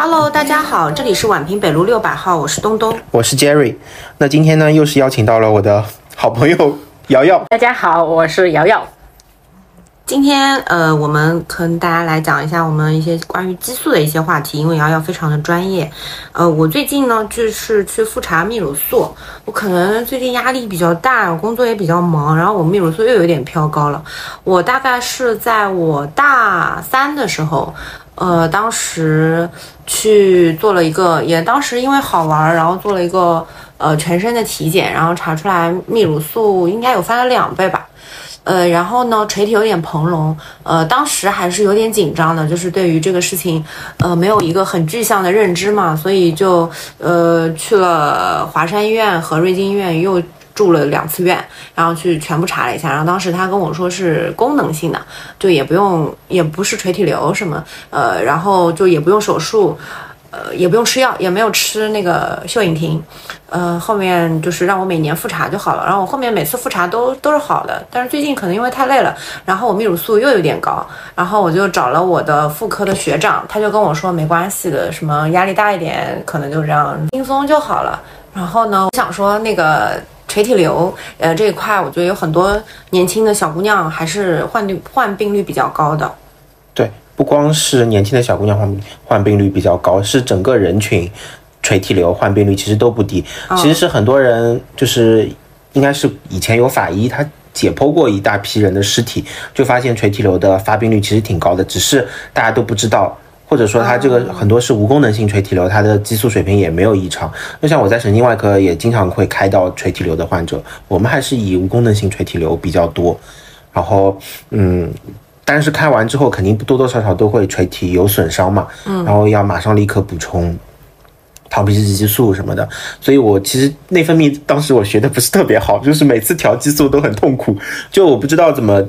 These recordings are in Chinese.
Hello，大家好，这里是宛平北路六百号，我是东东，我是 Jerry。那今天呢，又是邀请到了我的好朋友 瑶瑶。大家好，我是瑶瑶。今天呃，我们跟大家来讲一下我们一些关于激素的一些话题，因为瑶瑶非常的专业。呃，我最近呢就是去复查泌乳素，我可能最近压力比较大，工作也比较忙，然后我泌乳素又有点飘高了。我大概是在我大三的时候，呃，当时去做了一个，也当时因为好玩，然后做了一个呃全身的体检，然后查出来泌乳素应该有翻了两倍吧。呃，然后呢，垂体有点膨隆，呃，当时还是有点紧张的，就是对于这个事情，呃，没有一个很具象的认知嘛，所以就呃去了华山医院和瑞金医院又住了两次院，然后去全部查了一下，然后当时他跟我说是功能性的，就也不用，也不是垂体瘤什么，呃，然后就也不用手术。呃，也不用吃药，也没有吃那个秀影婷，呃，后面就是让我每年复查就好了。然后我后面每次复查都都是好的，但是最近可能因为太累了，然后我泌乳素又有点高，然后我就找了我的妇科的学长，他就跟我说没关系的，什么压力大一点，可能就这样轻松就好了。然后呢，我想说那个垂体瘤，呃，这一块我觉得有很多年轻的小姑娘还是患率患病率比较高的。对。不光是年轻的小姑娘患患病率比较高，是整个人群垂体瘤患病率其实都不低。其实是很多人就是应该是以前有法医他解剖过一大批人的尸体，就发现垂体瘤的发病率其实挺高的，只是大家都不知道，或者说它这个很多是无功能性垂体瘤，它的激素水平也没有异常。就像我在神经外科也经常会开到垂体瘤的患者，我们还是以无功能性垂体瘤比较多。然后嗯。但是开完之后肯定多多少少都会垂体有损伤嘛，嗯，然后要马上立刻补充糖皮质激素什么的，所以我其实内分泌当时我学的不是特别好，就是每次调激素都很痛苦，就我不知道怎么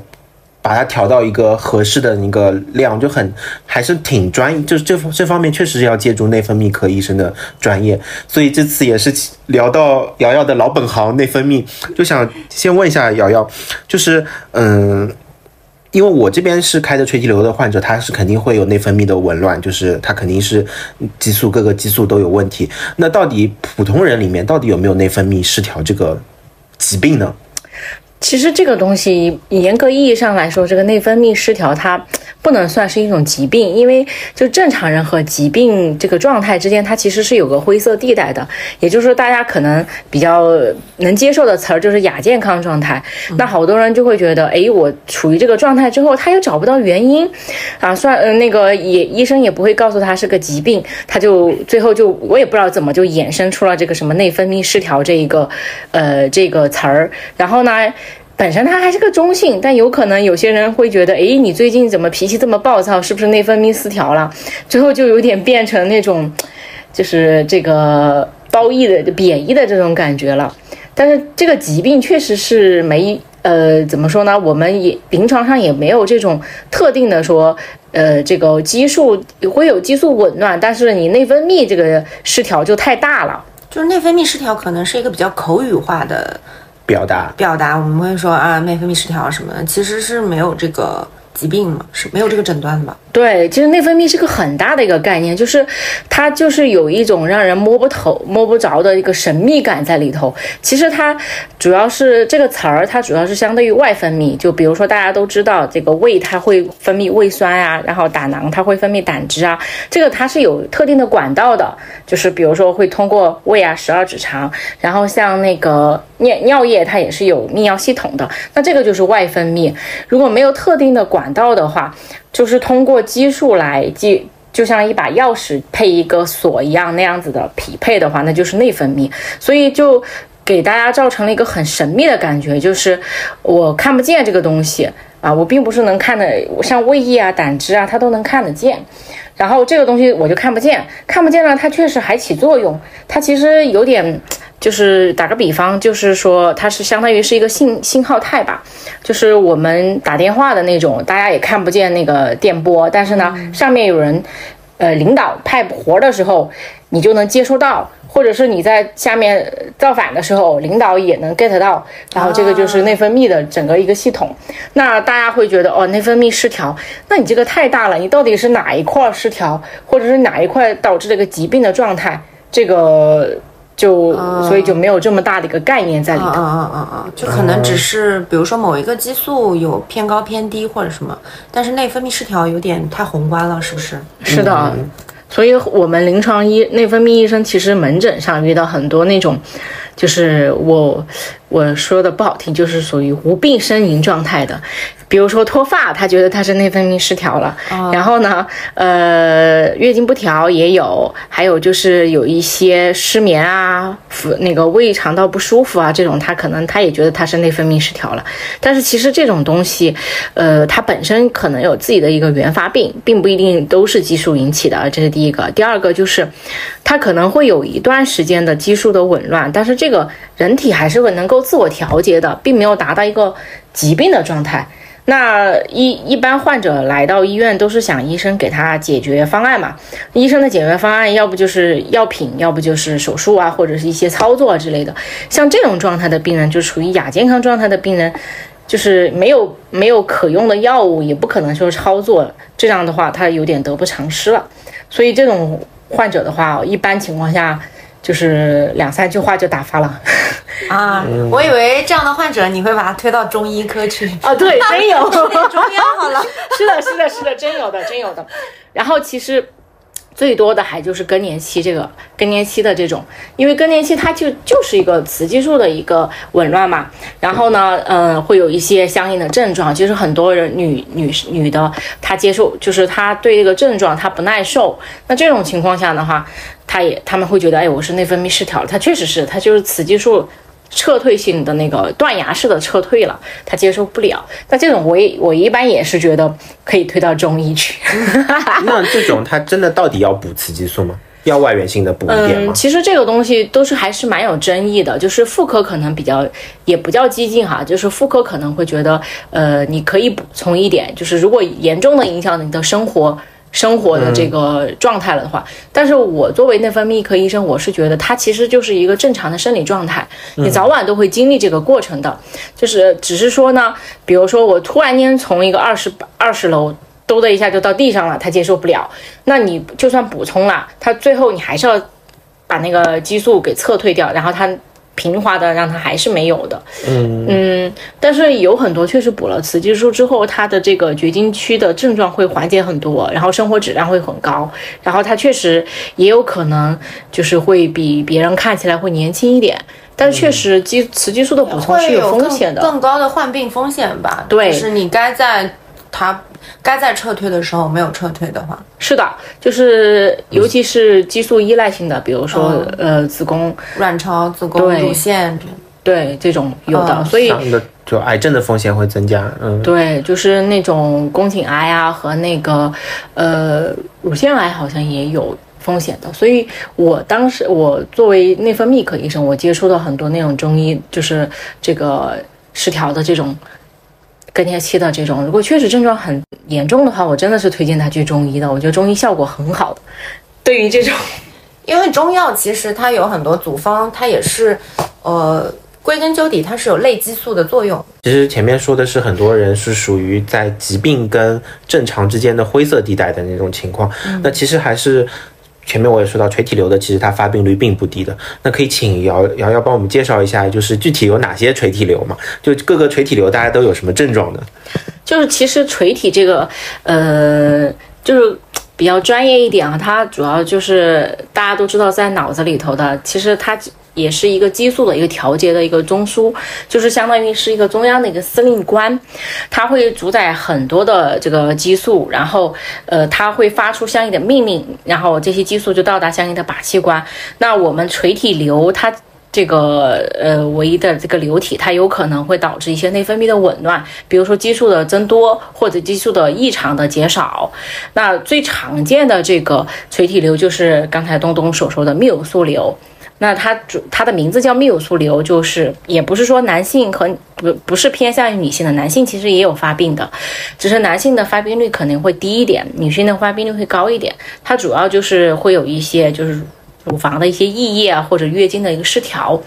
把它调到一个合适的那个量，就很还是挺专，就是这这方面确实是要借助内分泌科医生的专业，所以这次也是聊到瑶瑶的老本行内分泌，就想先问一下瑶瑶，就是嗯。因为我这边是开的垂体瘤的患者，他是肯定会有内分泌的紊乱，就是他肯定是激素各个激素都有问题。那到底普通人里面到底有没有内分泌失调这个疾病呢？其实这个东西严格意义上来说，这个内分泌失调它。不能算是一种疾病，因为就正常人和疾病这个状态之间，它其实是有个灰色地带的。也就是说，大家可能比较能接受的词儿就是亚健康状态。那好多人就会觉得，哎，我处于这个状态之后，他又找不到原因，啊，算呃那个也医生也不会告诉他是个疾病，他就最后就我也不知道怎么就衍生出了这个什么内分泌失调这一个呃这个词儿，然后呢。本身它还是个中性，但有可能有些人会觉得，哎，你最近怎么脾气这么暴躁？是不是内分泌失调了？最后就有点变成那种，就是这个褒义的、贬义的这种感觉了。但是这个疾病确实是没，呃，怎么说呢？我们也临床上也没有这种特定的说，呃，这个激素会有激素紊乱，但是你内分泌这个失调就太大了。就是内分泌失调可能是一个比较口语化的。表达表达，我们会说啊，内分泌失调什么的，其实是没有这个。疾病嘛是没有这个诊断的吧？对，其实内分泌是个很大的一个概念，就是它就是有一种让人摸不透、摸不着的一个神秘感在里头。其实它主要是这个词儿，它主要是相对于外分泌。就比如说大家都知道，这个胃它会分泌胃酸啊，然后胆囊它会分泌胆汁啊，这个它是有特定的管道的。就是比如说会通过胃啊、十二指肠，然后像那个尿尿液它也是有泌尿系统的。那这个就是外分泌。如果没有特定的管，道的话，就是通过激素来记，就像一把钥匙配一个锁一样那样子的匹配的话，那就是内分泌。所以就给大家造成了一个很神秘的感觉，就是我看不见这个东西啊，我并不是能看的，像胃液啊、胆汁啊，它都能看得见。然后这个东西我就看不见，看不见了，它确实还起作用，它其实有点。就是打个比方，就是说它是相当于是一个信信号态吧，就是我们打电话的那种，大家也看不见那个电波，但是呢，上面有人呃领导派活的时候，你就能接收到，或者是你在下面造反的时候，领导也能 get 到，然后这个就是内分泌的整个一个系统。那大家会觉得哦，内分泌失调，那你这个太大了，你到底是哪一块失调，或者是哪一块导致这个疾病的状态？这个。就所以就没有这么大的一个概念在里头，嗯嗯嗯嗯，就可能只是比如说某一个激素有偏高偏低或者什么，但是内分泌失调有点太宏观了，是不是？是的，所以我们临床医内分泌医生其实门诊上遇到很多那种，就是我我说的不好听，就是属于无病呻吟状态的。比如说脱发，他觉得他是内分泌失调了。然后呢，呃，月经不调也有，还有就是有一些失眠啊，那个胃肠道不舒服啊，这种他可能他也觉得他是内分泌失调了。但是其实这种东西，呃，它本身可能有自己的一个原发病，并不一定都是激素引起的。这是第一个。第二个就是，它可能会有一段时间的激素的紊乱，但是这个人体还是会能够自我调节的，并没有达到一个疾病的状态。那一一般患者来到医院都是想医生给他解决方案嘛？医生的解决方案要不就是药品，要不就是手术啊，或者是一些操作之类的。像这种状态的病人，就处于亚健康状态的病人，就是没有没有可用的药物，也不可能说操作。这样的话，他有点得不偿失了。所以这种患者的话，一般情况下。就是两三句话就打发了啊！我以为这样的患者你会把他推到中医科去 啊？对，真有 中药好了。是的，是的，是的，真有的，真有的。然后其实。最多的还就是更年期这个更年期的这种，因为更年期它就就是一个雌激素的一个紊乱嘛，然后呢，嗯，会有一些相应的症状，就是很多人女女女的她接受，就是她对这个症状她不耐受，那这种情况下的话，她也他们会觉得，哎，我是内分泌失调了，她确实是，她就是雌激素。撤退性的那个断崖式的撤退了，他接受不了。那这种我也我一般也是觉得可以推到中医去。那这种他真的到底要补雌激素吗？要外源性的补一点吗？其实这个东西都是还是蛮有争议的。就是妇科可能比较也不叫激进哈，就是妇科可能会觉得，呃，你可以补充一点，就是如果严重的影响你的生活。生活的这个状态了的话，但是我作为内分泌科医生，我是觉得它其实就是一个正常的生理状态，你早晚都会经历这个过程的，就是只是说呢，比如说我突然间从一个二十二十楼兜的一下就到地上了，他接受不了，那你就算补充了，他最后你还是要把那个激素给撤退掉，然后他。平滑的让它还是没有的，嗯。嗯，但是有很多确实补了雌激素之后，它的这个绝经期的症状会缓解很多，然后生活质量会很高，然后它确实也有可能就是会比别人看起来会年轻一点，但是确实激雌激素的补充是有风险的，更高的患病风险吧？对，就是你该在它。该在撤退的时候没有撤退的话，是的，就是尤其是激素依赖性的，比如说呃子宫、卵巢、子宫、乳腺，对这种有的，所以就癌症的风险会增加。嗯，对，就是那种宫颈癌啊和那个呃乳腺癌好像也有风险的。所以我当时我作为内分泌科医生，我接触到很多那种中医，就是这个失调的这种。更年期的这种，如果确实症状很严重的话，我真的是推荐他去中医的。我觉得中医效果很好的。对于这种，因为中药其实它有很多组方，它也是，呃，归根究底它是有类激素的作用。其实前面说的是很多人是属于在疾病跟正常之间的灰色地带的那种情况，那其实还是。前面我也说到垂体瘤的，其实它发病率并不低的。那可以请瑶瑶瑶帮我们介绍一下，就是具体有哪些垂体瘤嘛？就各个垂体瘤大家都有什么症状呢？就是其实垂体这个，呃，就是比较专业一点啊，它主要就是大家都知道在脑子里头的，其实它。也是一个激素的一个调节的一个中枢，就是相当于是一个中央的一个司令官，它会主宰很多的这个激素，然后呃，它会发出相应的命令，然后这些激素就到达相应的靶器官。那我们垂体瘤它这个呃唯一的这个瘤体，它有可能会导致一些内分泌的紊乱，比如说激素的增多或者激素的异常的减少。那最常见的这个垂体瘤就是刚才东东所说的泌乳素瘤。那它主它的名字叫泌乳素瘤，就是也不是说男性和不不是偏向于女性的，男性其实也有发病的，只是男性的发病率可能会低一点，女性的发病率会高一点。它主要就是会有一些就是乳房的一些溢液啊，或者月经的一个失调，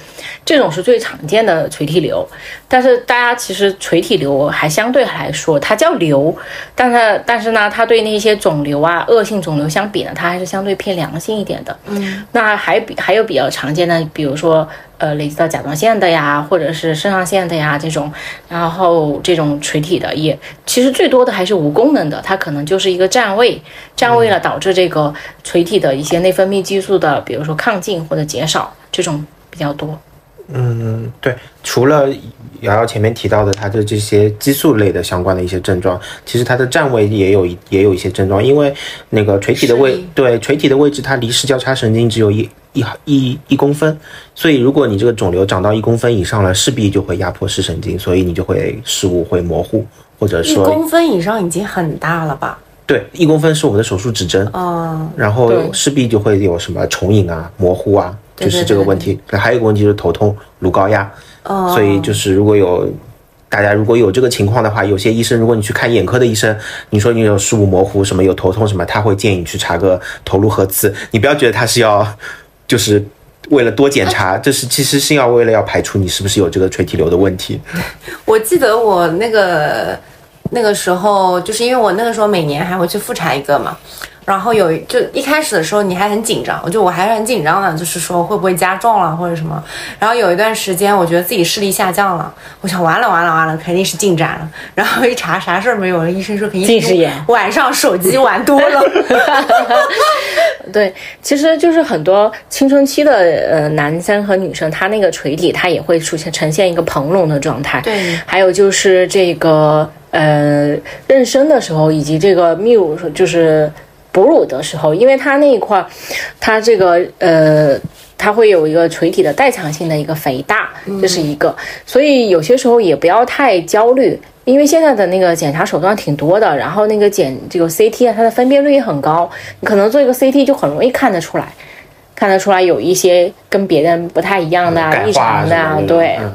这种是最常见的垂体瘤。但是大家其实垂体瘤还相对来说，它叫瘤，但是但是呢，它对那些肿瘤啊、恶性肿瘤相比呢，它还是相对偏良性一点的。嗯，那还比还有比较常见的，比如说呃累积到甲状腺的呀，或者是肾上腺的呀这种，然后这种垂体的也其实最多的还是无功能的，它可能就是一个占位，占位了导致这个垂体的一些内分泌激素的，比如说亢进或者减少这种比较多。嗯，对，除了瑶瑶前面提到的它的这些激素类的相关的一些症状，其实它的占位也有一也有一些症状，因为那个垂体的位对垂体的位置，它离视交叉神经只有一一一一公分，所以如果你这个肿瘤长到一公分以上了，势必就会压迫视神经，所以你就会视物会模糊，或者说一公分以上已经很大了吧？对一公分是我们的手术指针，嗯，然后对势必就会有什么重影啊、模糊啊，就是这个问题。还有一个问题就是头痛、颅高压，哦所以就是如果有大家如果有这个情况的话，有些医生如果你去看眼科的医生，你说你有视物模糊什么有头痛什么，他会建议你去查个头颅核磁。你不要觉得他是要就是。为了多检查，这是其实是要为了要排除你是不是有这个垂体瘤的问题。我记得我那个那个时候，就是因为我那个时候每年还会去复查一个嘛，然后有就一开始的时候你还很紧张，我就我还是很紧张的，就是说会不会加重了或者什么。然后有一段时间我觉得自己视力下降了，我想完了完了完了，肯定是进展了。然后一查啥事儿没有了，医生说肯定是近视眼晚上手机玩多了。对，其实就是很多青春期的呃男生和女生，他那个垂体他也会出现呈现一个膨隆的状态。对还有就是这个呃妊娠的时候，以及这个泌乳就是哺乳的时候，因为它那一块儿，它这个呃。它会有一个垂体的代偿性的一个肥大，这是一个，所以有些时候也不要太焦虑，因为现在的那个检查手段挺多的，然后那个检这个 CT 啊，它的分辨率也很高，你可能做一个 CT 就很容易看得出来，看得出来有一些跟别人不太一样的啊、异常的啊对，嗯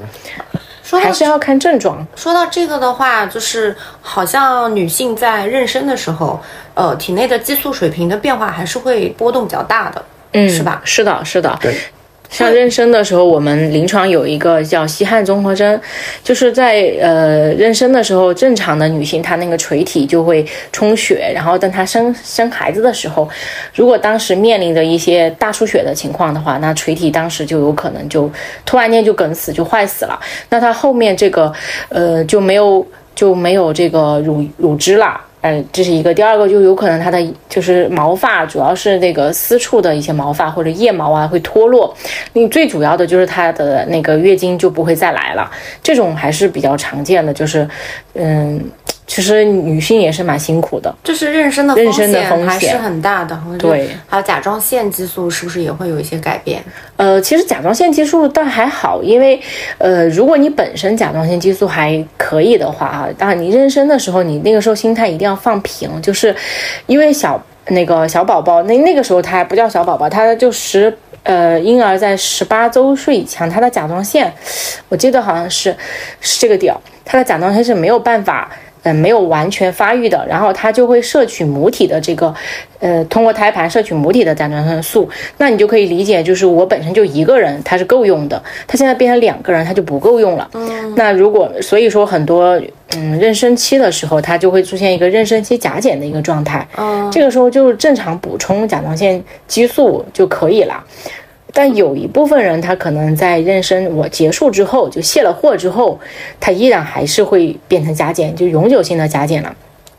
说还是要看症状。说到这个的话，就是好像女性在妊娠的时候，呃，体内的激素水平的变化还是会波动比较大的，嗯，是吧？是的，是的。对。像妊娠的时候，我们临床有一个叫吸汗综合征，就是在呃妊娠的时候，正常的女性她那个垂体就会充血，然后当她生生孩子的时候，如果当时面临着一些大出血的情况的话，那垂体当时就有可能就突然间就梗死就坏死了，那她后面这个呃就没有就没有这个乳乳汁了。嗯，这是一个。第二个就有可能它的就是毛发，主要是那个私处的一些毛发或者腋毛啊会脱落。另最主要的就是它的那个月经就不会再来了，这种还是比较常见的。就是，嗯，其实女性也是蛮辛苦的。就是妊娠的妊娠的风险还是很大的。对，还有甲状腺激素是不是也会有一些改变？呃，其实甲状腺激素倒还好，因为呃，如果你本身甲状腺激素还可以的话啊，当然你妊娠的时候，你那个时候心态一定要放平，就是因为小那个小宝宝，那那个时候他还不叫小宝宝，他就十呃婴儿在十八周岁以前，他的甲状腺，我记得好像是是这个点儿，他的甲状腺是没有办法。呃，没有完全发育的，然后它就会摄取母体的这个，呃，通过胎盘摄取母体的甲状腺素。那你就可以理解，就是我本身就一个人，它是够用的，它现在变成两个人，它就不够用了。嗯。那如果所以说很多，嗯，妊娠期的时候，它就会出现一个妊娠期甲减的一个状态。嗯，这个时候就是正常补充甲状腺激素就可以了。但有一部分人，他可能在妊娠我结束之后，就卸了货之后，他依然还是会变成甲减，就永久性的甲减了。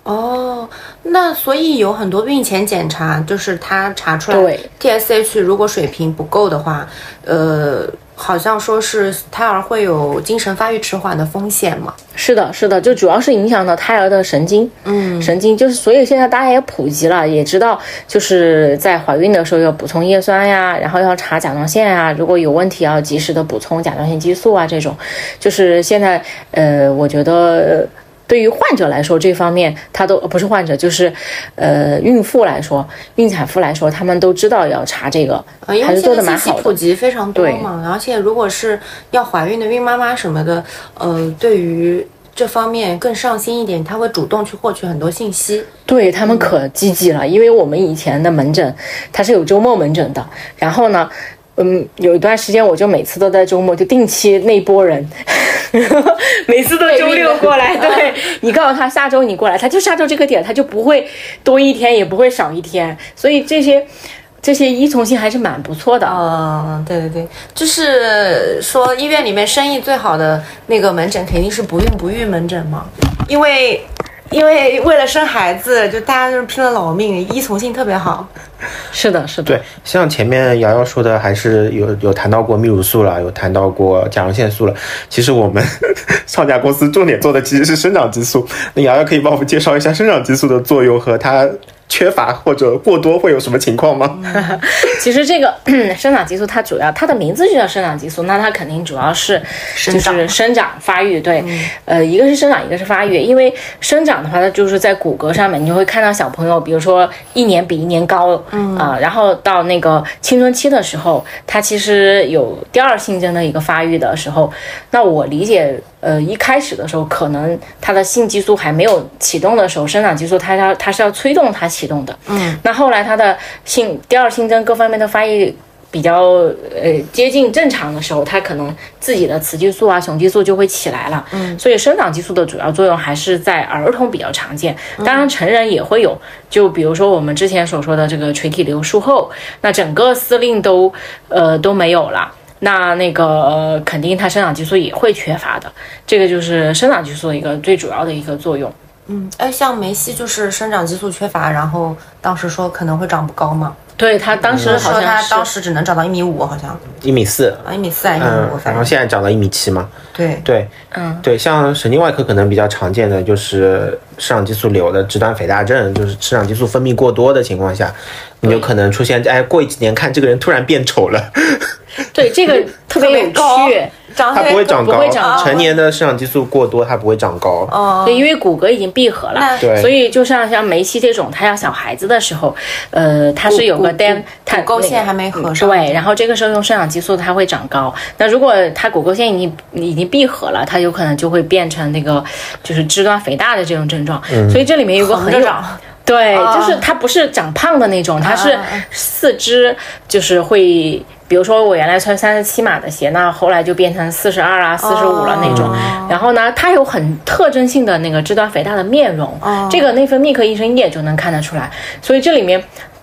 哦，那所以有很多孕前检查，就是他查出来对。TSH 如果水平不够的话，呃，好像说是胎儿会有精神发育迟缓的风险嘛。是的，是的，就主要是影响到胎儿的神经，嗯，神经就是，所以现在大家也普及了，也知道就是在怀孕的时候要补充叶酸呀，然后要查甲状腺啊，如果有问题要及时的补充甲状腺激素啊，这种，就是现在呃，我觉得对于患者来说，这方面他都呃不是患者，就是呃孕妇来说，孕产妇来说，他们都知道要查这个，还是做的蛮好的。及非常多对嘛，而且如果是要怀孕的孕妈妈什么的，呃，对于这方面更上心一点，他会主动去获取很多信息。对他们可积极了，因为我们以前的门诊它是有周末门诊的，然后呢。嗯，有一段时间我就每次都在周末就定期那波人，每次都周六过来。对你告诉他下周你过来，他就下周这个点，他就不会多一天，也不会少一天。所以这些这些依从性还是蛮不错的。啊，对对对，就是说医院里面生意最好的那个门诊肯定是不孕不育门诊嘛，因为因为为了生孩子，就大家就是拼了老命，依从性特别好。是的，是的。对，像前面瑶瑶说的，还是有有谈到过泌乳素了，有谈到过甲状腺素了。其实我们 上家公司重点做的其实是生长激素。那瑶瑶可以帮我们介绍一下生长激素的作用和它缺乏或者过多会有什么情况吗？其实这个 生长激素，它主要它的名字就叫生长激素，那它肯定主要是就是生长发育，对，呃，一个是生长，一个是发育。因为生长的话，它就是在骨骼上面，你就会看到小朋友，比如说一年比一年高，嗯啊、然后到那个青春期的时候，它其实有第二性征的一个发育的时候，那我理解。呃，一开始的时候，可能它的性激素还没有启动的时候，生长激素它要它是要催动它启动的。嗯，那后来它的性第二性征各方面的发育比较呃接近正常的时候，它可能自己的雌激素啊、雄激素就会起来了。嗯，所以生长激素的主要作用还是在儿童比较常见，当然成人也会有。就比如说我们之前所说的这个垂体瘤术后，那整个司令都呃都没有了。那那个、肯定它生长激素也会缺乏的，这个就是生长激素的一个最主要的一个作用。嗯，哎，像梅西就是生长激素缺乏，然后当时说可能会长不高嘛，对他当时好说他当时只能长到一米五，好像。一米四，啊一米四还是一米嗯五，，反然后正现在长到一米七嘛。对。对，嗯，对，像神经外科可能比较常见的就是生长激素瘤的肢端肥大症，就是生长激素分泌过多的情况下，你有可能出现，哎，过几年看这个人突然变丑了，对这个 特别有高趣。长它不会长高不会长，成年的生长激素过多，它不会长高。哦，对，因为骨骼已经闭合了，对所以就像像梅西这种，他要小孩子的时候，呃，他是有个骨 dam，骨它骨沟线那个还没合上对，然后这个时候用生长激素，它会长高。那如果他骨骼线已经已经闭合了，它有可能就会变成那个就是肢端肥大的这种症状。所以这里面有个很长对，就是它不是长胖的那种，它是四肢就是会，比如说我原来穿三十七码的鞋，那后来就变成四十二啊、四十五了那种。然后呢，它有很特征性的那个肢端肥大的面容，这个内分泌科医生一眼就能看得出来。所以这里面。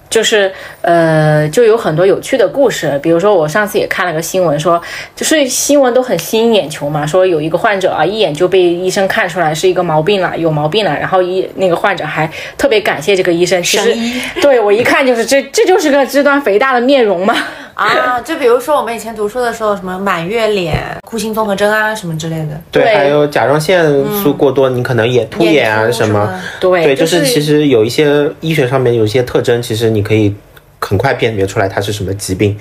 就是呃，就有很多有趣的故事，比如说我上次也看了个新闻说，就是新闻都很吸引眼球嘛，说有一个患者啊，一眼就被医生看出来是一个毛病了，有毛病了，然后医那个患者还特别感谢这个医生，其实神医对我一看就是这这就是个肢端肥大的面容嘛，啊，就比如说我们以前读书的时候，什么满月脸、库欣综合征啊什么之类的，对，还有甲状腺素过多，你可能也突眼啊什么什么。对对，就是其实有一些医学上面有一些特征，其实你可以很快辨别出来它是什么疾病。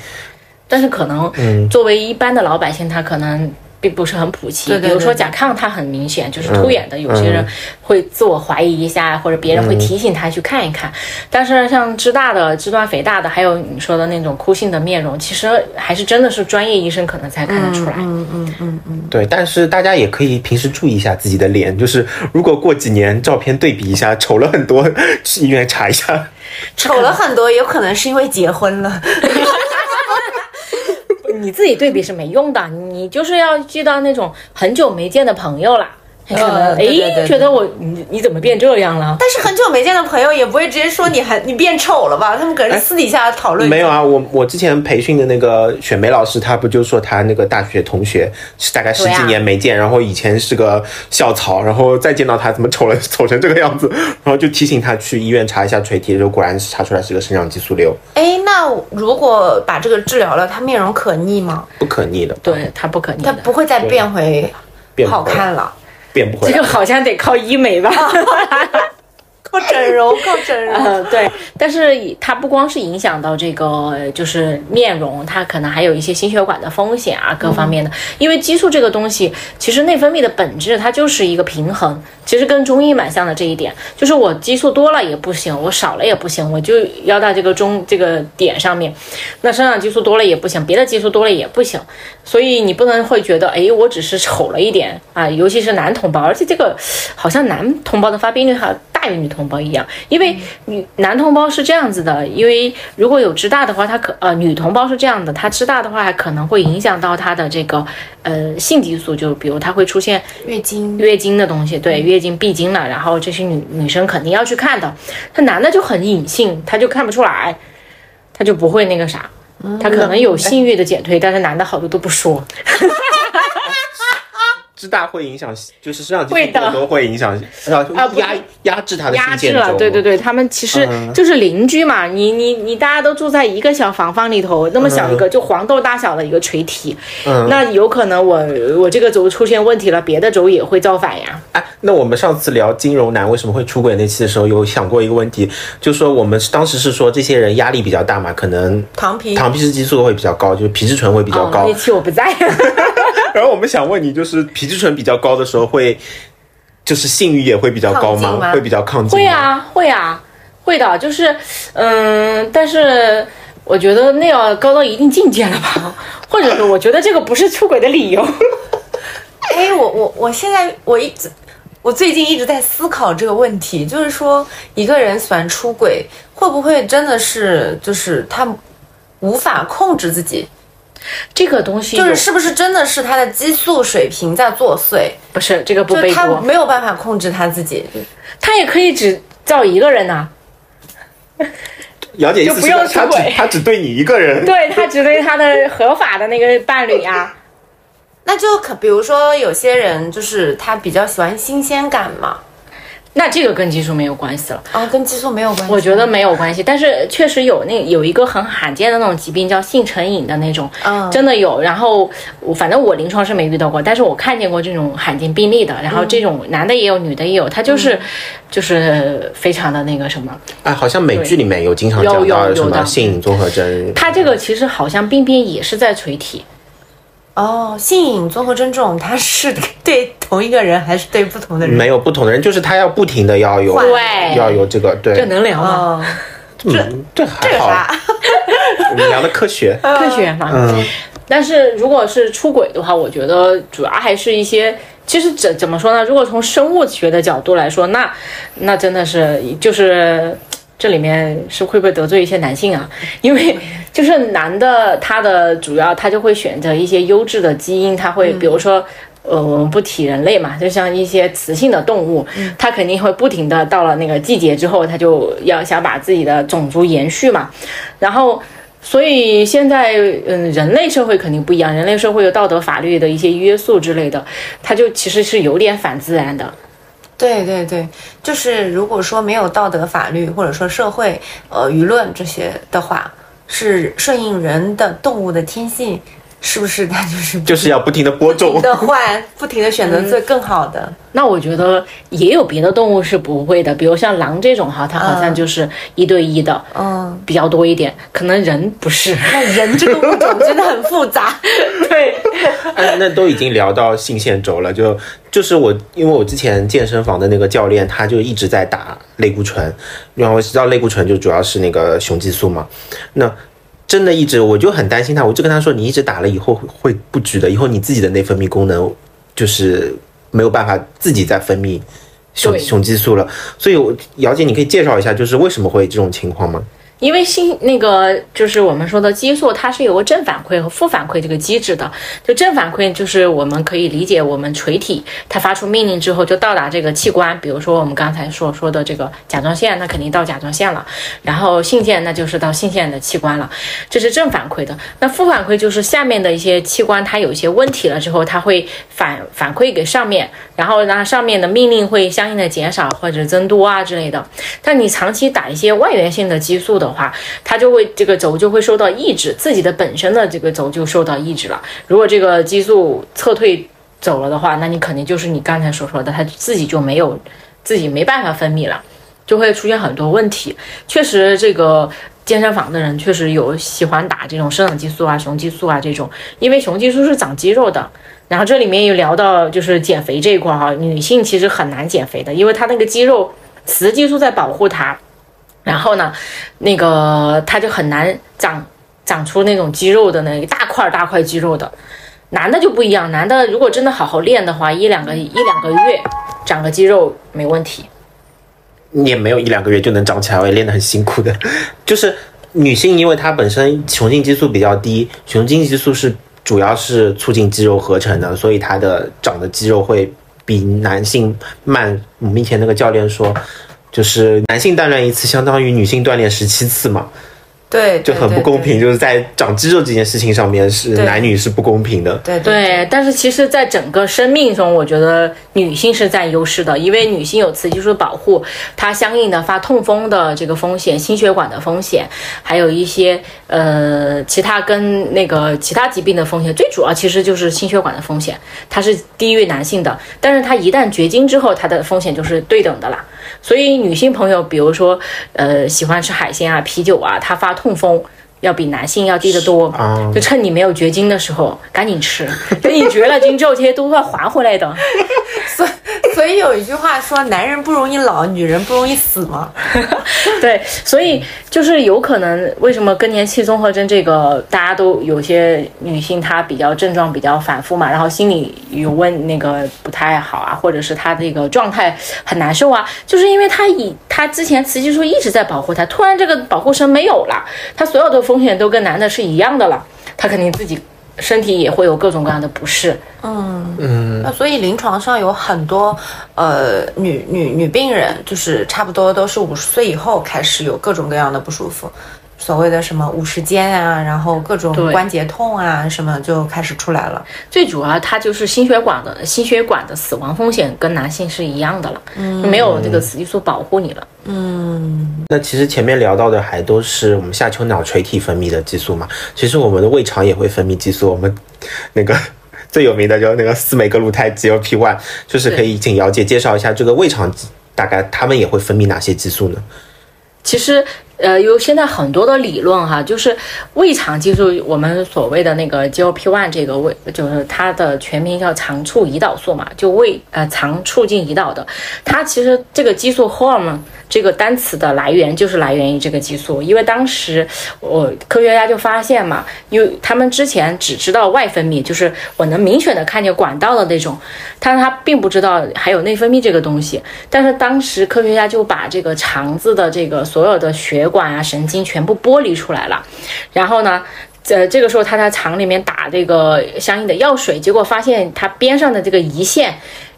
但是可能作为一般的老百姓，他可能。并不是很普及，对对比如说甲亢，它很明显就是突眼的，有些人会自我怀疑一下，或者别人会提醒他去看一看。但是像肢大的、肢端肥大的，还有你说的那种哭性的面容，其实还是真的是专业医生可能才看得出来。嗯嗯嗯嗯，对，但是大家也可以平时注意一下自己的脸，就是如果过几年照片对比一下，丑了很多，去医院查一下。丑了很多，有可能是因为结婚了。你自己对比是没用的，你就是要遇到那种很久没见的朋友啦，呃哎、觉得我你你怎么变这样了？但是很久没见的朋友也不会直接说你还你变丑了吧？他们可能是私底下讨论。没有啊，我我之前培训的那个雪梅老师，他不就说他那个大学同学是大概十几年没见，然后以前是个校草，然后再见到他怎么丑了丑成这个样子，然后就提醒他去医院查一下垂体，就果然是查出来是个生长激素瘤，哎，那如果把这个治疗了，他面容可逆吗？不可逆的，对他不可逆他，不会再变回变不好看了？变不回来这个。好像得靠医美吧。靠整容，靠整容。呃，对，但是它不光是影响到这个就是面容，它可能还有一些心血管的风险啊，各方面的。因为激素这个东西，其实内分泌的本质它就是一个平衡，其实跟中医蛮像的这一点，就是我激素多了也不行，我少了也不行，我就要到这个中这个点上面。那生长激素多了也不行，别的激素多了也不行，所以你不能会觉得，哎，我只是丑了一点啊，尤其是男同胞，而且这个好像男同胞的发病率还大于女同胞一样，因为女男同胞是这样子的，因为如果有支大的话，他可呃女同胞是这样的，他知大的话还可能会影响到他的这个呃性激素，就比如他会出现月经，月经的东西，对，月经闭经了，然后这些女女生肯定要去看的，他男的就很隐性，他就看不出来，他就不会那个啥。他可能有性欲的减退，但是男的好多都不说。支大会影响，就是生长激会的素过多会影响，呃啊压压制他的压制。了，对对对，他们其实就是邻居嘛，你你你大家都住在一个小房房里头，那么小一个，就黄豆大小的一个垂体，那有可能我我这个轴出现问题了，别的轴也会造反呀。哎，那我们上次聊金融男为什么会出轨那期的时候，有想过一个问题，就是说我们当时是说这些人压力比较大嘛，可能糖皮糖皮质激素会比较高，就是皮质醇会比较哦，高那。期我不在，然后我们想问你，就是皮质醇比较高的时候会，就是性欲也会比较高吗会比较亢进？会。啊会啊会的，就是嗯，但是我觉得那要高到一定境界了吧，或者说我觉得这个不是出轨的理由。哎，我我我现在我一直，我最近一直在思考这个问题，就是说一个人喜欢出轨，会不会真的是就是他无法控制自己，这个东西就是是不是真的是他的激素水平在作祟，不是这个不就是他背锅，没有办法控制他自己。他也可以只造一个人呐、姚姐意思就不用是他只他只对你一个人，对他只对他的合法的那个伴侣呀、那就可比如说有些人就是他比较喜欢新鲜感嘛，那这个跟激素没有关系了，啊，跟激素没有关系。我觉得没有关系。但是确实有那有一个很罕见的那种疾病叫性成瘾的那种，嗯真的有。然后我反正我临床是没遇到过，但是我看见过这种罕见病例的。然后这种男的也有，女的也有，他就是、就是非常的那个什么。哎，好像美剧里面有经常有讲到什么有有的性瘾综合征。他这个其实好像病变也是在垂体，哦，性瘾综合征这种，他是对同一个人还是对不同的人？没有不同的人，就是他要不停的要有对要有这个对，这能聊吗？这还好，这个啥？我们聊的科学。科学嘛。嗯，但是如果是出轨的话，我觉得主要还是一些，其实怎怎么说呢？如果从生物学的角度来说，那那真的是就是。这里面是会不会得罪一些男性啊？因为就是男的，他的主要他就会选择一些优质的基因，他会比如说。呃，我们不提人类嘛，就像一些雌性的动物，它肯定会不停的到了那个季节之后，它就要想把自己的种族延续嘛。然后所以现在，嗯，人类社会肯定不一样，人类社会有道德法律的一些约束之类的，它就其实是有点反自然的。对对对，就是如果说没有道德法律或者说社会呃舆论这些的话，是顺应人的动物的天性，是不是它就是就是要不停的播不停种。的换，不停的选择最更好的？那我觉得也有别的动物是不会的，比如像狼这种哈，它好像就是一对一的，嗯，比较多一点，可能人不是。那人这个物种真的很复杂。对，哎，那都已经聊到性腺轴了，就就是我，因为我之前健身房的那个教练，他就一直在打类固醇，然后我知道类固醇就主要是那个雄激素嘛，那真的一直我就很担心他，我就跟他说，你一直打了以后会会不举的，以后你自己的内分泌功能就是没有办法自己再分泌雄雄激素了，所以我姚姐，你可以介绍一下，就是为什么会这种情况吗？因为性那个就是我们说的激素，它是有个正反馈和负反馈这个机制的。就正反馈就是我们可以理解，我们垂体它发出命令之后就到达这个器官，比如说我们刚才所说的这个甲状腺，那肯定到甲状腺了，然后性腺那就是到性腺的器官了，这是正反馈的。那负反馈就是下面的一些器官它有一些问题了之后，它会反反馈给上面，然后让上面的命令会相应的减少或者增多啊之类的。但你长期打一些外源性的激素的话，它就会这个轴就会受到抑制，自己的本身的这个轴就受到抑制了。如果这个激素撤退走了的话，那你肯定就是你刚才所说的，它自己就没有自己没办法分泌了。就会出现很多问题。确实，这个健身房的人确实有喜欢打这种生长激素啊、雄激素啊这种，因为雄激素是长肌肉的。然后这里面有聊到就是减肥这一块哈，女性其实很难减肥的，因为她那个肌肉雌激素在保护她，然后呢，那个他就很难长长出那种肌肉的那一大块大块肌肉的。男的就不一样，男的如果真的好好练的话，一两个一两个月长个肌肉没问题。也没有一两个月就能长起来，我也练得很辛苦的。就是女性，因为她本身雄性激素比较低，雄性激素是主要是促进肌肉合成的，所以她的长的肌肉会比男性慢。我们以前那个教练说，就是男性锻炼一次，相当于女性锻炼十七次嘛。对，就很不公平，就是在长肌肉这件事情上面是男女是不公平的。对对，但是其实，在整个生命中，我觉得女性是占优势的，因为女性有雌激素保护，它相应的发痛风的这个风险、心血管的风险，还有一些呃其他跟那个其他疾病的风险，最主要其实就是心血管的风险，它是低于男性的。但是它一旦绝经之后，它的风险就是对等的啦。所以女性朋友，比如说，呃，喜欢吃海鲜啊、啤酒啊，她发痛风要比男性要低得多。就趁你没有绝经的时候，赶紧吃。等你绝了经之后，这些都会还回来的。所所以有一句话说，男人不容易老，女人不容易死嘛。对，所以就是有可能，为什么更年期综合征这个大家都有些女性她比较症状比较反复嘛，然后心里有问那个不太好啊，或者是她这个状态很难受啊，就是因为她以她之前雌激素一直在保护她，突然这个保护绳没有了，她所有的风险都跟男的是一样的了，她肯定自己。身体也会有各种各样的不适，嗯。嗯，那所以临床上有很多呃女女女病人，就是差不多都是五十岁以后开始有各种各样的不舒服。所谓的什么五十肩啊，然后各种关节痛啊，什么就开始出来了。最主要它就是心血管的心血管的死亡风险跟男性是一样的了，嗯，没有这个雌激素保护你了。嗯，那其实前面聊到的还都是我们下丘脑垂体分泌的激素嘛。其实我们的胃肠也会分泌激素，我们那个最有名的就是那个司美格鲁肽 GLP one，就是可以请姚姐介绍一下这个胃肠大概他们也会分泌哪些激素呢？其实。呃，有现在很多的理论哈，就是胃肠激素，我们所谓的那个 GLP-1 这个胃，就是它的全名叫肠促胰岛素嘛，就胃呃肠促进胰岛的，它其实这个激素 horm。这个单词的来源就是来源于这个激素，因为当时我科学家就发现嘛，因为他们之前只知道外分泌，就是我能明显的看见管道的那种，但是他并不知道还有内分泌这个东西。但是当时科学家就把这个肠子的这个所有的血血管啊、神经全部剥离出来了，然后呢，呃，这个时候他在肠里面打这个相应的药水，结果发现它边上的这个胰腺。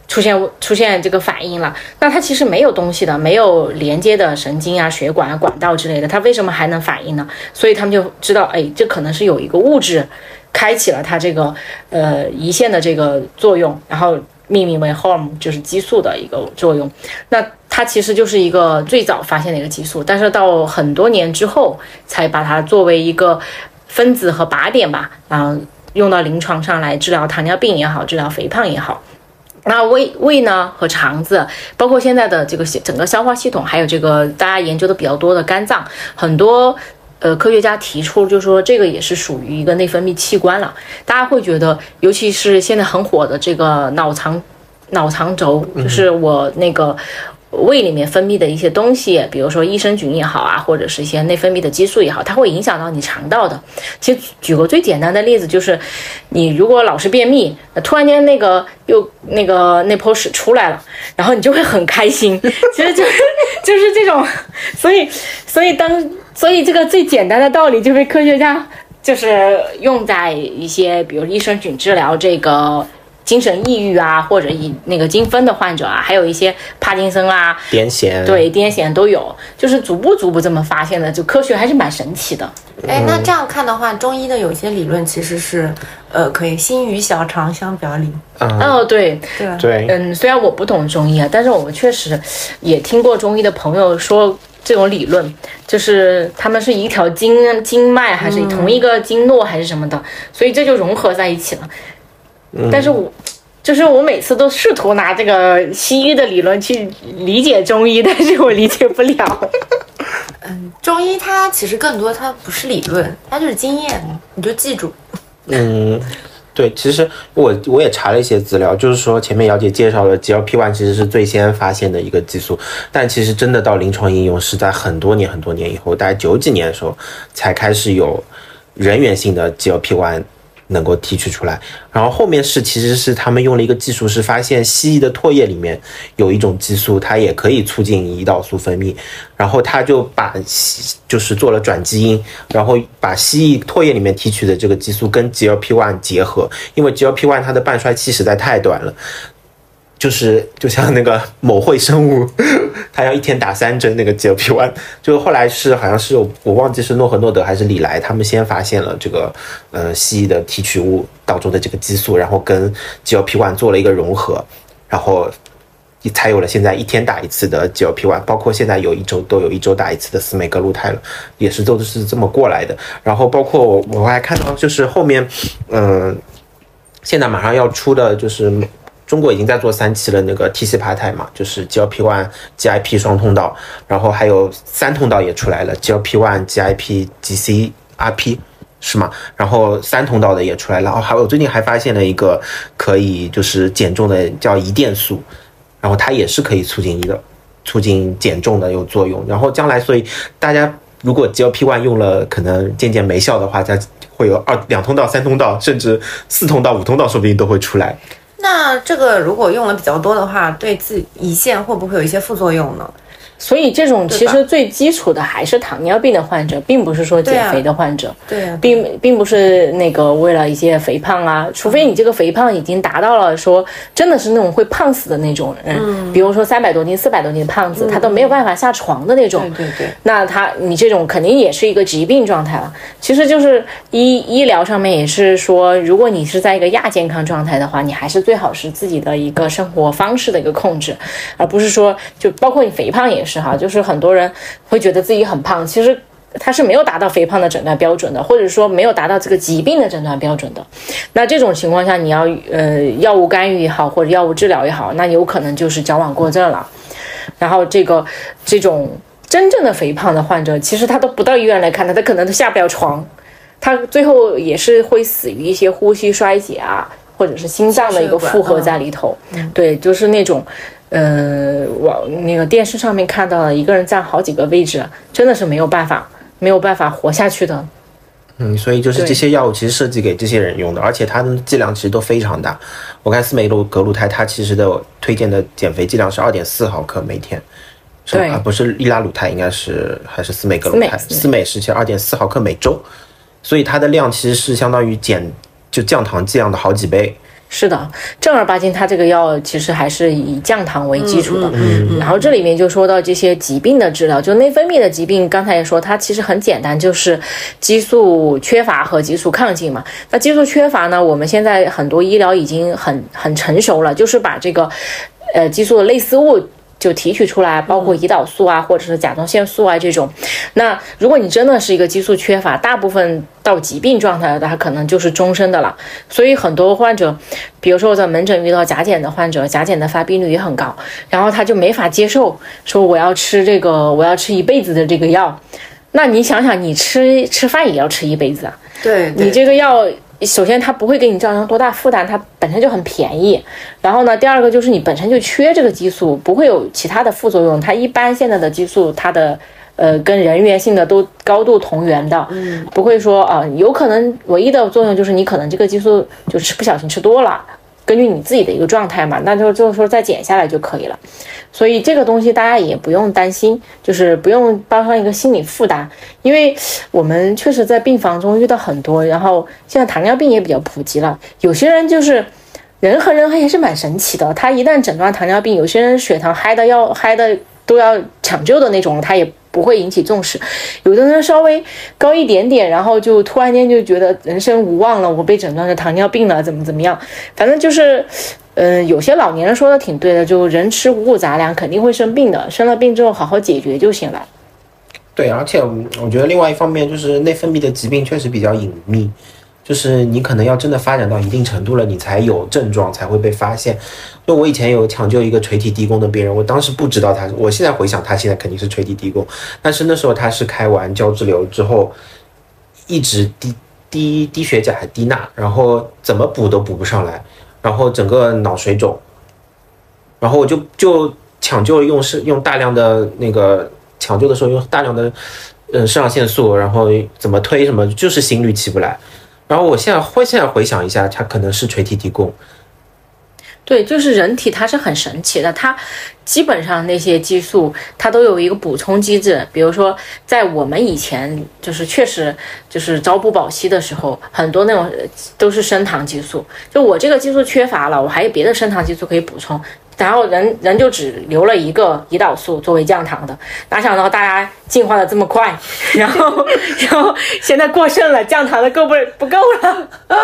出现出现这个反应了，那它其实没有东西的，没有连接的神经啊、血管啊、管道之类的，它为什么还能反应呢？所以他们就知道，哎，这可能是有一个物质开启了它这个呃胰腺的这个作用，然后命名为 h o m e 就是激素的一个作用。那它其实就是一个最早发现的一个激素，但是到很多年之后才把它作为一个分子和靶点吧，然后用到临床上来治疗糖尿病也好，治疗肥胖也好。那胃胃呢和肠子，包括现在的这个整个消化系统，还有这个大家研究的比较多的肝脏，很多呃科学家提出，就是说这个也是属于一个内分泌器官了。大家会觉得，尤其是现在很火的这个脑肠脑肠轴，就是我那个。胃里面分泌的一些东西，比如说益生菌也好啊，或者是一些内分泌的激素也好，它会影响到你肠道的。其实举个最简单的例子，就是你如果老是便秘，突然间那个又那个那泡屎出来了，然后你就会很开心。其实就是就是这种，所以所以当所以这个最简单的道理就被科学家就是用在一些比如益生菌治疗这个。精神抑郁啊，或者以那个精分的患者啊，还有一些帕金森啊、癫痫，对癫痫都有，就是逐步逐步这么发现的，就科学还是蛮神奇的。哎，那这样看的话，中医的有些理论其实是，呃，可以心与小肠相表里。哦，对对对，嗯，虽然我不懂中医啊，但是我们确实也听过中医的朋友说这种理论，就是他们是一条经经脉，还是同一个经络，还是什么的，所以这就融合在一起了。但是我就是我每次都试图拿这个西医的理论去理解中医，但是我理解不了。嗯中医它其实更多它不是理论，它就是经验，你就记住。嗯，对，其实我我也查了一些资料，就是说前面姚姐介绍了 GLP-1 其实是最先发现的一个激素，但其实真的到临床应用是在很多年很多年以后，大概九几年的时候才开始有人源性的 GLP-1。能够提取出来，然后后面是其实是他们用了一个技术，是发现蜥蜴的唾液里面有一种激素，它也可以促进胰岛素分泌，然后他就把就是做了转基因，然后把蜥蜴唾液里面提取的这个激素跟 GLP-1 结合，因为 GLP-1 它的半衰期实在太短了。就是就像那个某会生物，他要一天打三针那个 GLP-1，就后来是好像是我忘记是诺和诺德还是李来，他们先发现了这个呃蜥蜴的提取物当中的这个激素，然后跟 GLP-1 做了一个融合，然后才有了现在一天打一次的 GLP-1，包括现在有一周都有一周打一次的司美格鲁肽了，也是都是这么过来的。然后包括我我还看到就是后面嗯，现在马上要出的就是。中国已经在做三期了，那个 T 细胞肽嘛，就是 GLP-1、GIP 双通道，然后还有三通道也出来了，GLP-1、GIP、GCRP 是吗？然后三通道的也出来了。哦，还有最近还发现了一个可以就是减重的叫胰电素，然后它也是可以促进一个促进减重的有作用。然后将来，所以大家如果 GLP-1 用了可能渐渐没效的话，它会有二两通道、三通道，甚至四通道、五通道，说不定都会出来。那这个如果用了比较多的话，对自胰腺会不会有一些副作用呢？所以这种其实最基础的还是糖尿病的患者，并不是说减肥的患者，对，并并不是那个为了一些肥胖啊，除非你这个肥胖已经达到了说真的是那种会胖死的那种人，嗯，比如说三百多斤、四百多斤的胖子，他都没有办法下床的那种，对对对，那他你这种肯定也是一个疾病状态了。其实就是医医疗上面也是说，如果你是在一个亚健康状态的话，你还是最好是自己的一个生活方式的一个控制，而不是说就包括你肥胖也。是哈，就是很多人会觉得自己很胖，其实他是没有达到肥胖的诊断标准的，或者说没有达到这个疾病的诊断标准的。那这种情况下，你要呃药物干预也好，或者药物治疗也好，那有可能就是矫枉过正了。然后这个这种真正的肥胖的患者，其实他都不到医院来看他，他可能都下不了床，他最后也是会死于一些呼吸衰竭啊，或者是心脏的一个负荷在里头。对，就是那种。呃，我那个电视上面看到了一个人占好几个位置，真的是没有办法，没有办法活下去的。嗯，所以就是这些药物其实设计给这些人用的，而且它的剂量其实都非常大。我看司美露格鲁肽，它其实的推荐的减肥剂量是二点四毫克每天，对，不是利拉鲁肽，应该是还是司美格鲁肽，司美是其实二点四毫克每周，所以它的量其实是相当于减就降糖剂量的好几倍。是的，正儿八经，它这个药其实还是以降糖为基础的。嗯然后这里面就说到这些疾病的治疗，就内分泌的疾病，刚才也说它其实很简单，就是激素缺乏和激素亢进嘛。那激素缺乏呢，我们现在很多医疗已经很很成熟了，就是把这个呃激素的类似物。就提取出来，包括胰岛素啊，或者是甲状腺素啊这种。那如果你真的是一个激素缺乏，大部分到疾病状态的，它可能就是终身的了。所以很多患者，比如说我在门诊遇到甲减的患者，甲减的发病率也很高，然后他就没法接受，说我要吃这个，我要吃一辈子的这个药。那你想想，你吃吃饭也要吃一辈子啊？对，你这个药。首先，它不会给你造成多大负担，它本身就很便宜。然后呢，第二个就是你本身就缺这个激素，不会有其他的副作用。它一般现在的激素，它的呃跟人源性的都高度同源的，嗯，不会说啊，有可能唯一的作用就是你可能这个激素就吃不小心吃多了。根据你自己的一个状态嘛，那就就是说再减下来就可以了。所以这个东西大家也不用担心，就是不用包上一个心理负担，因为我们确实在病房中遇到很多，然后现在糖尿病也比较普及了，有些人就是人和人还是蛮神奇的，他一旦诊断糖尿病，有些人血糖嗨的要嗨的都要抢救的那种，他也。不会引起重视，有的人稍微高一点点，然后就突然间就觉得人生无望了，我被诊断成糖尿病了，怎么怎么样？反正就是，嗯，有些老年人说的挺对的，就人吃五谷杂粮肯定会生病的，生了病之后好好解决就行了。对，而且我觉得另外一方面就是内分泌的疾病确实比较隐秘，就是你可能要真的发展到一定程度了，你才有症状才会被发现。就我以前有抢救一个垂体低功的病人，我当时不知道他，我现在回想他现在肯定是垂体低功，但是那时候他是开完胶质瘤之后，一直低低低血钾低钠，然后怎么补都补不上来，然后整个脑水肿，然后我就就抢救用是用大量的那个抢救的时候用大量的嗯肾上腺素，然后怎么推什么就是心率起不来，然后我现在会现在回想一下，它可能是垂体提供。对，就是人体它是很神奇的，它基本上那些激素它都有一个补充机制。比如说，在我们以前就是确实就是朝不保夕的时候，很多那种都是升糖激素。就我这个激素缺乏了，我还有别的升糖激素可以补充，然后人人就只留了一个胰岛素作为降糖的。哪想到大家进化的这么快，然后 然后现在过剩了，降糖的够不不够了？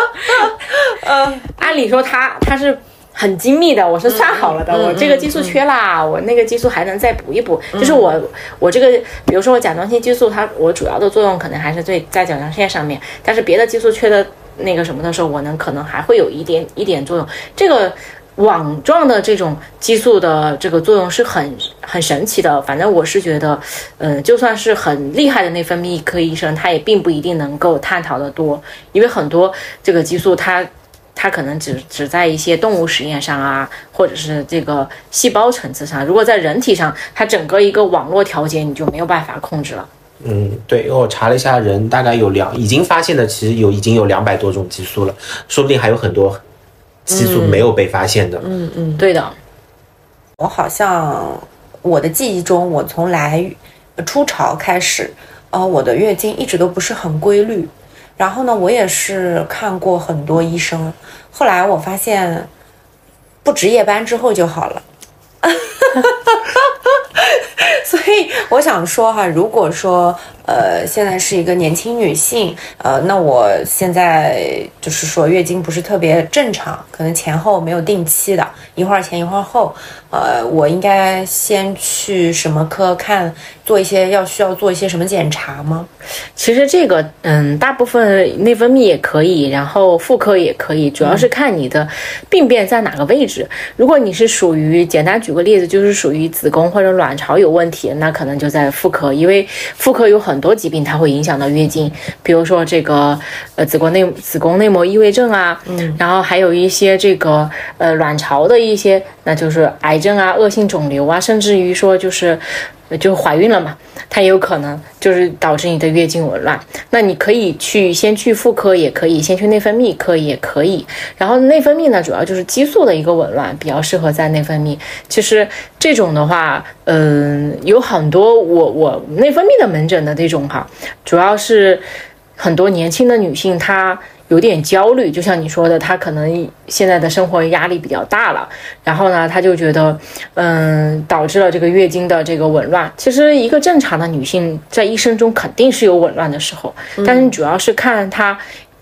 呃，按理说它它是。很精密的，我是算好了的。我这个激素缺啦，我那个激素还能再补一补。就是我我这个，比如说我甲状腺激素，它我主要的作用可能还是对在甲状腺上面，但是别的激素缺的那个什么的时候，我能可能还会有一点一点作用。这个网状的这种激素的这个作用是很很神奇的。反正我是觉得，嗯，就算是很厉害的内分泌科医生，他也并不一定能够探讨的多，因为很多这个激素它。它可能只只在一些动物实验上啊，或者是这个细胞层次上。如果在人体上，它整个一个网络调节你就没有办法控制了。嗯，对，因为我查了一下，人大概有两已经发现的，其实有已经有两百多种激素了，说不定还有很多激素没有被发现的。嗯嗯，对的。我好像我的记忆中，我从来初潮开始，呃，我的月经一直都不是很规律。然后呢，我也是看过很多医生，后来我发现，不值夜班之后就好了。所以我想说哈，如果说呃现在是一个年轻女性，呃，那我现在就是说月经不是特别正常，可能前后没有定期的，一会儿前一会儿后，呃，我应该先去什么科看，做一些要需要做一些什么检查吗？其实这个嗯，大部分内分泌也可以，然后妇科也可以，主要是看你的病变在哪个位置。如果你是属于简单举个例子，就是属于子宫或者卵巢有问题，那可能就在妇科，因为妇科有很多疾病，它会影响到月经，比如说这个呃子宫内子宫内膜异位症啊，嗯，然后还有一些这个呃卵巢的一些，那就是癌症啊、恶性肿瘤啊，甚至于说就是。就怀孕了嘛，它也有可能就是导致你的月经紊乱。那你可以去先去妇科，也可以先去内分泌科，也可以。然后内分泌呢，主要就是激素的一个紊乱，比较适合在内分泌。其实这种的话，嗯，有很多我我内分泌的门诊的这种哈，主要是很多年轻的女性她。有点焦虑，就像你说的，她可能现在的生活压力比较大了，然后呢，她就觉得，嗯，导致了这个月经的这个紊乱。其实一个正常的女性在一生中肯定是有紊乱的时候，但是主要是看她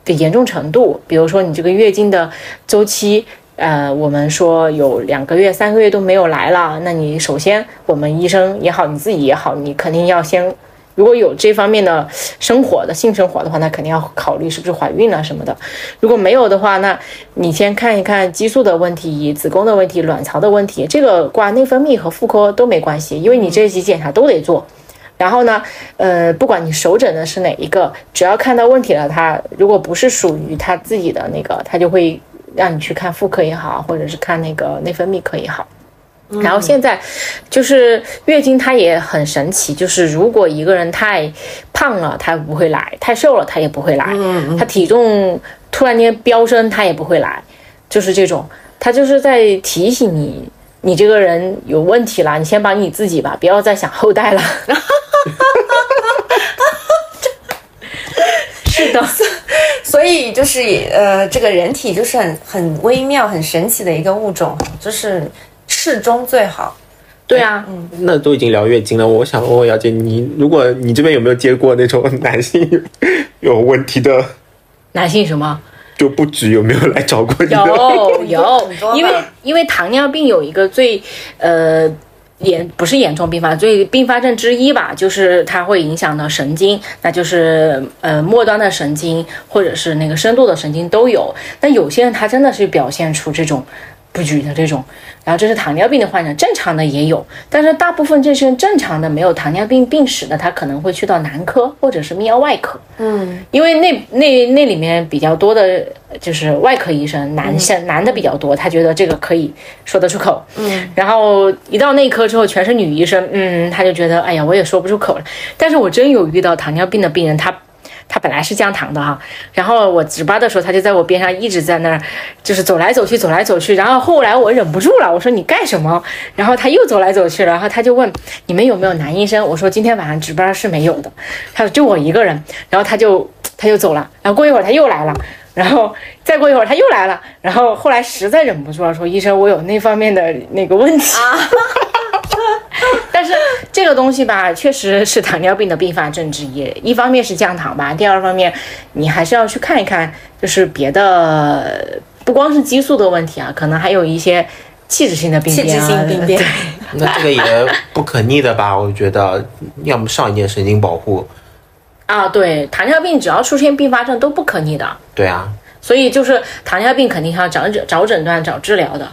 的严重程度。比如说你这个月经的周期，呃，我们说有两个月、三个月都没有来了，那你首先我们医生也好，你自己也好，你肯定要先。如果有这方面的生活的性生活的话，那肯定要考虑是不是怀孕了什么的。如果没有的话，那你先看一看激素的问题、子宫的问题、卵巢的问题。这个挂内分泌和妇科都没关系，因为你这些检查都得做。然后呢，呃，不管你手诊的是哪一个，只要看到问题了，他如果不是属于他自己的那个，他就会让你去看妇科也好，或者是看那个内分泌科也好。然后现在，就是月经它也很神奇，就是如果一个人太胖了，他不会来；太瘦了，他也不会来。他体重突然间飙升，他也不会来。就是这种，他就是在提醒你，你这个人有问题了，你先把你自己吧，不要再想后代了。是的，所以就是呃，这个人体就是很很微妙、很神奇的一个物种，就是。适中最好，对啊，嗯，那都已经聊月经了，我想问问姚姐，你如果你这边有没有接过那种男性有问题的？男性什么？就不止有没有来找过你？有有，因为因为糖尿病有一个最呃严不是严重并发，最并发症之一吧，就是它会影响到神经，那就是呃末端的神经或者是那个深度的神经都有。但有些人他真的是表现出这种不举的这种，然后这是糖尿病的患者，正常的也有，但是大部分这些正常的没有糖尿病病史的，他可能会去到男科或者是泌尿外科，嗯，因为那那那里面比较多的就是外科医生，男生、男的比较多，他觉得这个可以说得出口，嗯，然后一到内科之后全是女医生，嗯，他就觉得哎呀我也说不出口了。但是我真有遇到糖尿病的病人，他他本来是降糖的哈，然后我值班的时候，他就在我边上一直在那儿，就是走来走去，走来走去。然后后来我忍不住了，我说你干什么？然后他又走来走去，然后他就问你们有没有男医生？我说今天晚上值班是没有的。他说就我一个人。然后他就他就走了。然后过一会儿他又来了，然后再过一会儿他又来了。然后后来实在忍不住了，说医生我有那方面的那个问题。但 是这个东西吧，确实是糖尿病的并发症之一。一方面是降糖吧，第二方面你还是要去看一看，就是别的，不光是激素的问题啊，可能还有一些器质性的病器质变啊。性病变对，那这个也不可逆的吧？我觉得，要么上一点神经保护，啊，对，糖尿病只要出现并发症都不可逆的，对啊，所以就是糖尿病肯定是要找诊、找诊断、找治疗的。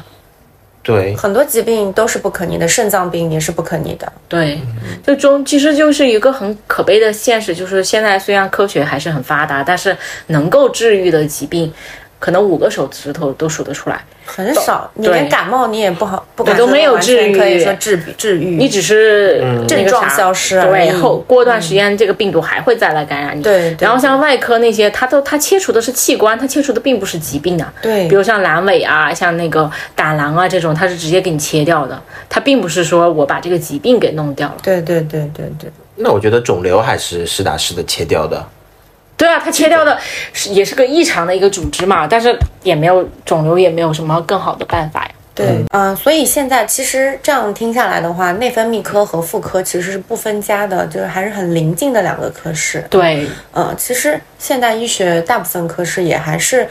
对，很多疾病都是不可逆的，肾脏病也是不可逆的。对，就中其实就是一个很可悲的现实，就是现在虽然科学还是很发达，但是能够治愈的疾病，可能五个手指头都数得出来。很少，你连感冒你也不好，不敢都没有治愈可以说治治愈。你只是那症状消失而对，已后过段时间这个病毒还会再来感染你。对对然后像外科那些，它都它切除的是器官，它切除的并不是疾病啊。对比如像阑尾啊，像那个胆囊啊这种，它是直接给你切掉的，它并不是说我把这个疾病给弄掉了。对对对对对，那我觉得肿瘤还是实打实的切掉的。对啊，他切掉的是也是个异常的一个组织嘛，但是也没有肿瘤，也没有什么更好的办法呀。对，嗯、所以现在其实这样听下来的话，内分泌科和妇科其实是不分家的，就是还是很临近的两个科室。对，嗯，其实现代医学大部分科室也还是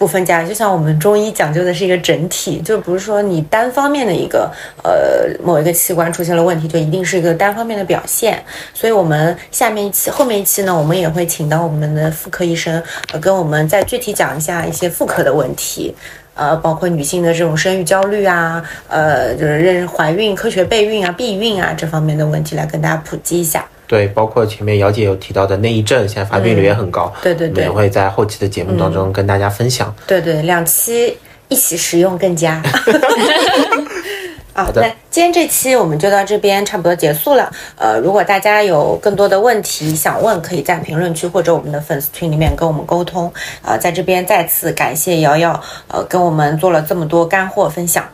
不分家，就像我们中医讲究的是一个整体，就不是说你单方面的一个呃某一个器官出现了问题，就一定是一个单方面的表现。所以我们下面一期后面一期呢，我们也会请到我们的妇科医生，呃，跟我们再具体讲一下一些妇科的问题。呃，包括女性的这种生育焦虑啊，呃，就是认怀孕、科学备孕啊、避孕啊这方面的问题，来跟大家普及一下。对，包括前面姚姐有提到的内异症，现在发病率也很高。对对对我们也会在后期的节目当中跟大家分享。对对，两期一起使用更佳。啊，好的那今天这期我们就到这边差不多结束了。呃，如果大家有更多的问题想问，可以在评论区或者我们的粉丝群里面跟我们沟通。呃，在这边再次感谢瑶瑶，呃，跟我们做了这么多干货分享。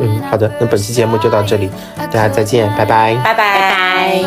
嗯，好的，那本期节目就到这里，大家再见，拜拜，拜拜，拜拜。